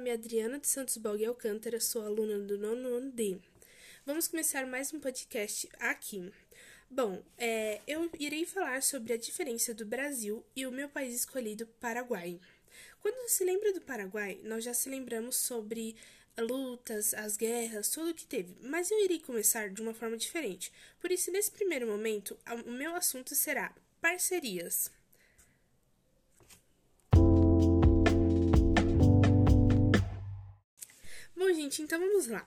nome é Adriana de Santos Bog Alcântara, sou aluna do nono ano D. Vamos começar mais um podcast aqui. Bom, é, eu irei falar sobre a diferença do Brasil e o meu país escolhido, Paraguai. Quando se lembra do Paraguai, nós já se lembramos sobre lutas, as guerras, tudo o que teve, mas eu irei começar de uma forma diferente. Por isso, nesse primeiro momento, o meu assunto será parcerias. Bom, gente, então vamos lá.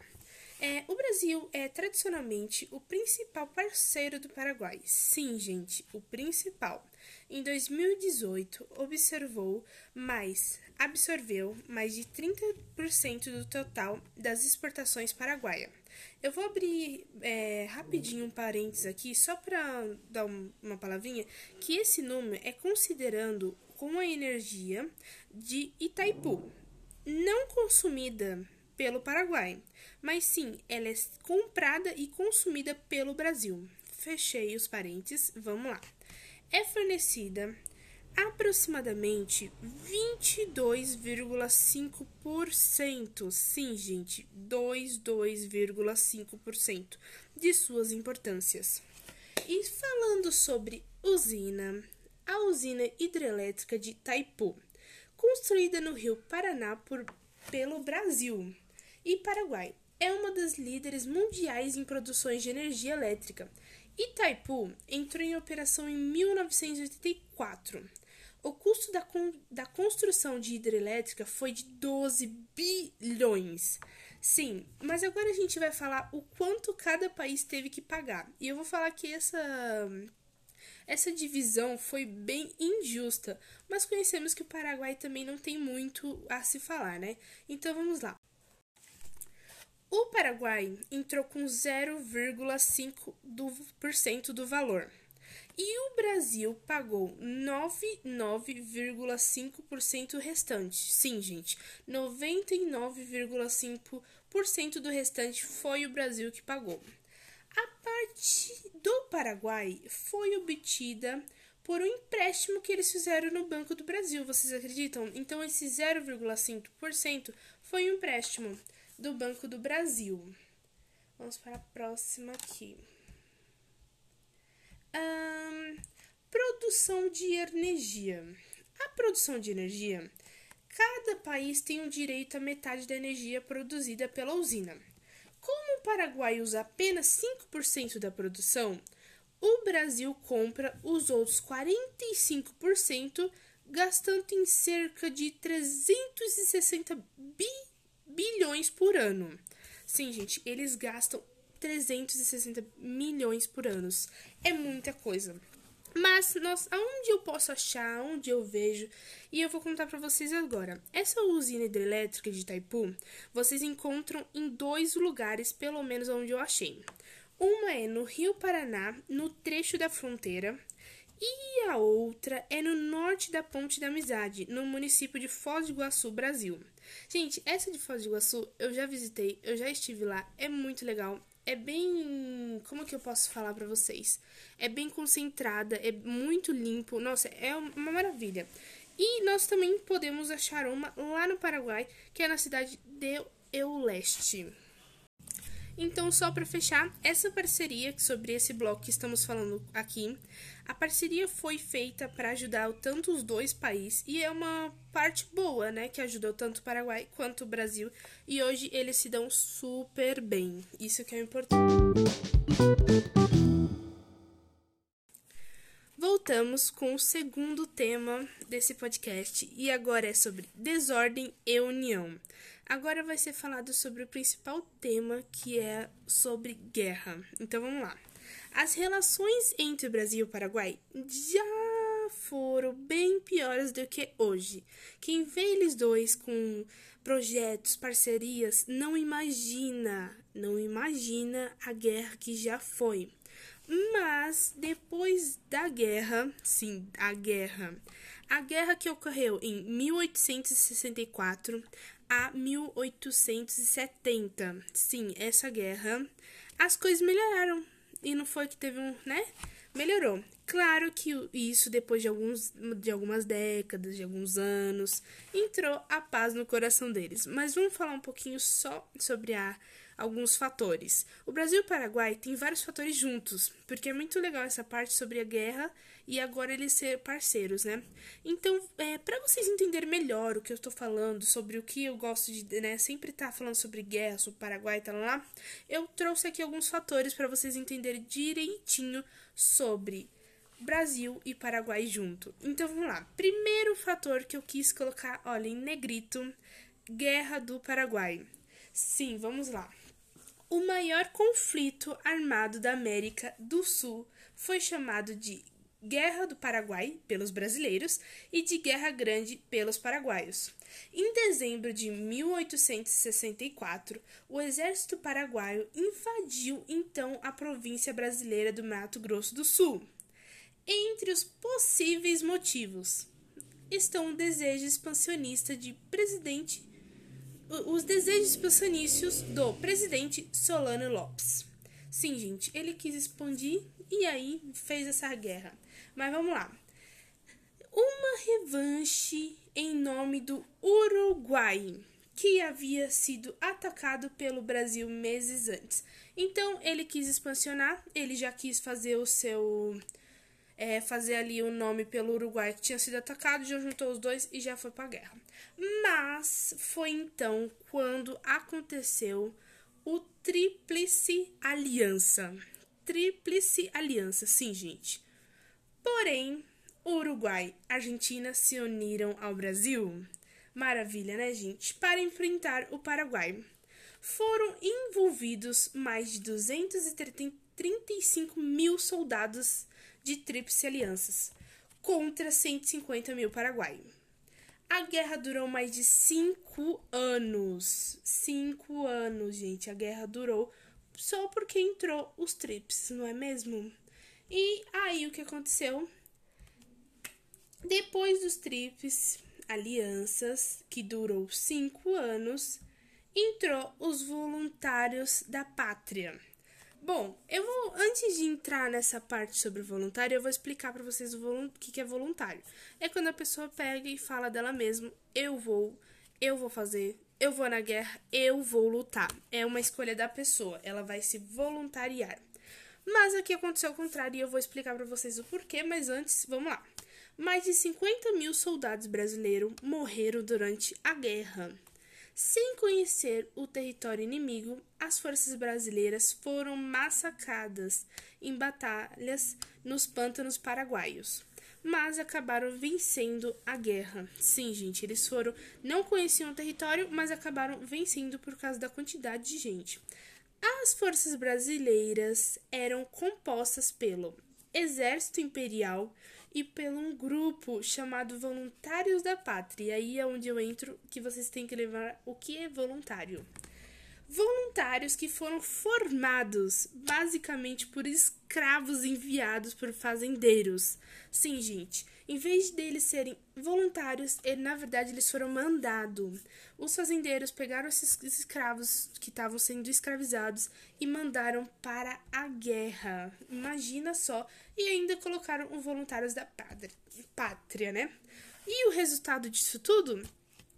É, o Brasil é tradicionalmente o principal parceiro do Paraguai. Sim, gente, o principal. Em 2018, observou mais, absorveu mais de 30% do total das exportações paraguaias. Eu vou abrir é, rapidinho um parênteses aqui, só para dar uma palavrinha, que esse número é considerando com a energia de Itaipu, não consumida pelo Paraguai, mas sim, ela é comprada e consumida pelo Brasil. Fechei os parênteses, vamos lá. É fornecida aproximadamente 22,5%, sim, gente, 22,5% de suas importâncias. E falando sobre usina, a usina hidrelétrica de Itaipu, construída no Rio Paraná por, pelo Brasil, e Paraguai é uma das líderes mundiais em produções de energia elétrica. Itaipu entrou em operação em 1984. O custo da, con da construção de hidrelétrica foi de 12 bilhões. Sim, mas agora a gente vai falar o quanto cada país teve que pagar. E eu vou falar que essa essa divisão foi bem injusta, mas conhecemos que o Paraguai também não tem muito a se falar, né? Então vamos lá. O Paraguai entrou com 0,5% do valor e o Brasil pagou 99,5% restante. Sim, gente, 99,5% do restante foi o Brasil que pagou. A parte do Paraguai foi obtida por um empréstimo que eles fizeram no Banco do Brasil, vocês acreditam? Então, esse 0,5% foi um empréstimo do Banco do Brasil. Vamos para a próxima aqui. Um, produção de energia. A produção de energia, cada país tem o direito a metade da energia produzida pela usina. Como o Paraguai usa apenas 5% da produção, o Brasil compra os outros 45%, gastando em cerca de 360 bilhões bilhões por ano. Sim, gente, eles gastam 360 milhões por ano. É muita coisa. Mas nós, aonde eu posso achar, onde eu vejo, e eu vou contar para vocês agora. Essa usina hidrelétrica de Itaipu, vocês encontram em dois lugares, pelo menos onde eu achei. Uma é no Rio Paraná, no trecho da fronteira, e a outra é no norte da Ponte da Amizade, no município de Foz do Iguaçu, Brasil. Gente, essa de Foz do Iguaçu eu já visitei, eu já estive lá, é muito legal. É bem. Como que eu posso falar para vocês? É bem concentrada, é muito limpo. Nossa, é uma maravilha. E nós também podemos achar uma lá no Paraguai, que é na cidade de Euleste. Então, só para fechar, essa parceria sobre esse bloco que estamos falando aqui, a parceria foi feita para ajudar tanto os dois países e é uma parte boa, né, que ajudou tanto o Paraguai quanto o Brasil e hoje eles se dão super bem. Isso que é importante. Voltamos com o segundo tema desse podcast e agora é sobre desordem e união. Agora vai ser falado sobre o principal tema que é sobre guerra. Então vamos lá. As relações entre o Brasil e o Paraguai já foram bem piores do que hoje. Quem vê eles dois com projetos, parcerias, não imagina, não imagina a guerra que já foi. Mas depois da guerra, sim, a guerra, a guerra que ocorreu em 1864 a 1870, sim, essa guerra, as coisas melhoraram e não foi que teve um, né? Melhorou. Claro que isso, depois de, alguns, de algumas décadas, de alguns anos, entrou a paz no coração deles. Mas vamos falar um pouquinho só sobre a, alguns fatores. O Brasil e o Paraguai têm vários fatores juntos, porque é muito legal essa parte sobre a guerra e agora eles ser parceiros, né? Então, é, para vocês entenderem melhor o que eu estou falando, sobre o que eu gosto de, né, sempre estar tá falando sobre guerra, sobre Paraguai e tal lá, eu trouxe aqui alguns fatores para vocês entenderem direitinho sobre Brasil e Paraguai junto. Então vamos lá. Primeiro fator que eu quis colocar, olha, em negrito, Guerra do Paraguai. Sim, vamos lá. O maior conflito armado da América do Sul foi chamado de Guerra do Paraguai pelos brasileiros e de Guerra Grande pelos paraguaios. Em dezembro de 1864, o exército paraguaio invadiu então a província brasileira do Mato Grosso do Sul. Entre os possíveis motivos estão o desejo expansionista de presidente os desejos expansionistas do presidente Solano Lopes. Sim, gente, ele quis expandir e aí fez essa guerra. Mas vamos lá. Uma revanche em nome do Uruguai, que havia sido atacado pelo Brasil meses antes. Então ele quis expansionar, ele já quis fazer o seu é, fazer ali o nome pelo Uruguai que tinha sido atacado, já juntou os dois e já foi para a guerra. Mas foi então quando aconteceu o Tríplice Aliança. Tríplice Aliança, sim, gente. Porém, Uruguai e Argentina se uniram ao Brasil. Maravilha, né, gente? Para enfrentar o Paraguai. Foram envolvidos mais de 235 mil soldados de tríplice alianças contra 150 mil Paraguai. A guerra durou mais de cinco anos. Cinco anos, gente. A guerra durou só porque entrou os trips, não é mesmo? E aí o que aconteceu? Depois dos trips, alianças, que durou cinco anos, entrou os voluntários da pátria. Bom, eu vou, antes de entrar nessa parte sobre voluntário, eu vou explicar para vocês o, o que, é voluntário. É quando a pessoa pega e fala dela mesma: eu vou, eu vou fazer, eu vou na guerra, eu vou lutar. É uma escolha da pessoa, ela vai se voluntariar. Mas aqui aconteceu o contrário e eu vou explicar para vocês o porquê, mas antes, vamos lá. Mais de 50 mil soldados brasileiros morreram durante a guerra. Sem conhecer o território inimigo, as forças brasileiras foram massacradas em batalhas nos pântanos paraguaios, mas acabaram vencendo a guerra. Sim, gente, eles foram, não conheciam o território, mas acabaram vencendo por causa da quantidade de gente. As forças brasileiras eram compostas pelo Exército Imperial, e pelo um grupo chamado Voluntários da Pátria. E aí é onde eu entro que vocês têm que levar o que é voluntário. Voluntários que foram formados basicamente por escravos enviados por fazendeiros. Sim, gente, em vez deles serem voluntários, ele, na verdade eles foram mandados. Os fazendeiros pegaram esses escravos que estavam sendo escravizados e mandaram para a guerra. Imagina só. E ainda colocaram os voluntários da pátria, né? E o resultado disso tudo?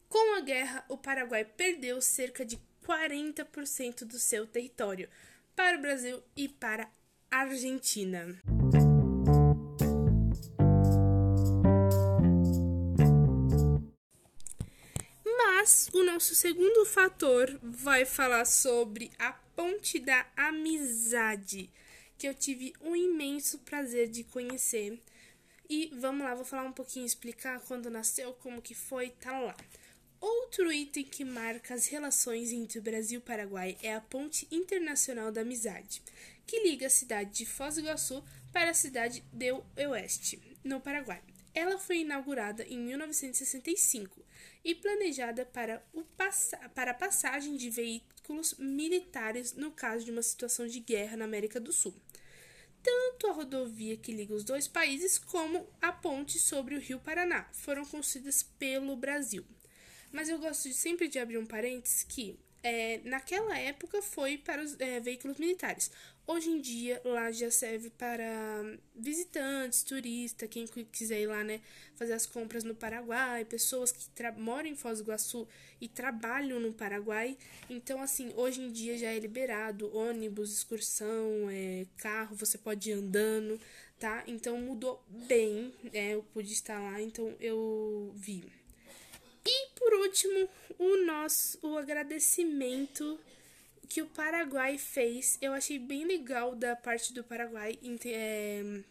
Com a guerra, o Paraguai perdeu cerca de 40% do seu território para o Brasil e para a Argentina. Mas o nosso segundo fator vai falar sobre a ponte da amizade, que eu tive um imenso prazer de conhecer. E vamos lá, vou falar um pouquinho, explicar quando nasceu, como que foi, tal lá. Outro item que marca as relações entre o Brasil e o Paraguai é a Ponte Internacional da Amizade, que liga a cidade de Foz do Iguaçu para a cidade de Oeste, no Paraguai. Ela foi inaugurada em 1965 e planejada para, o para a passagem de veículos militares no caso de uma situação de guerra na América do Sul. Tanto a rodovia que liga os dois países como a ponte sobre o Rio Paraná foram construídas pelo Brasil. Mas eu gosto de, sempre de abrir um parênteses que é, naquela época foi para os é, veículos militares. Hoje em dia lá já serve para visitantes, turistas, quem quiser ir lá, né, fazer as compras no Paraguai, pessoas que moram em Foz do Iguaçu e trabalham no Paraguai. Então, assim, hoje em dia já é liberado ônibus, excursão, é, carro, você pode ir andando, tá? Então mudou bem, né? Eu pude estar lá, então eu vi. Por último, o nosso o agradecimento que o Paraguai fez. Eu achei bem legal da parte do Paraguai é,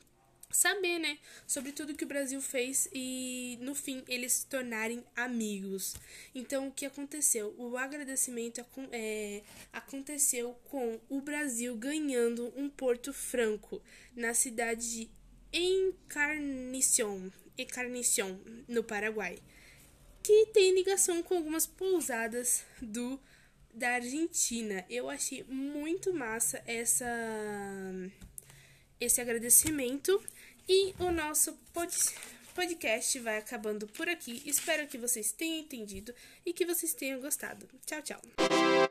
saber, né, sobre tudo que o Brasil fez e no fim eles se tornarem amigos. Então, o que aconteceu? O agradecimento é, aconteceu com o Brasil ganhando um Porto Franco na cidade de Encarnacion no Paraguai que tem ligação com algumas pousadas do da Argentina. Eu achei muito massa essa esse agradecimento e o nosso pod, podcast vai acabando por aqui. Espero que vocês tenham entendido e que vocês tenham gostado. Tchau, tchau.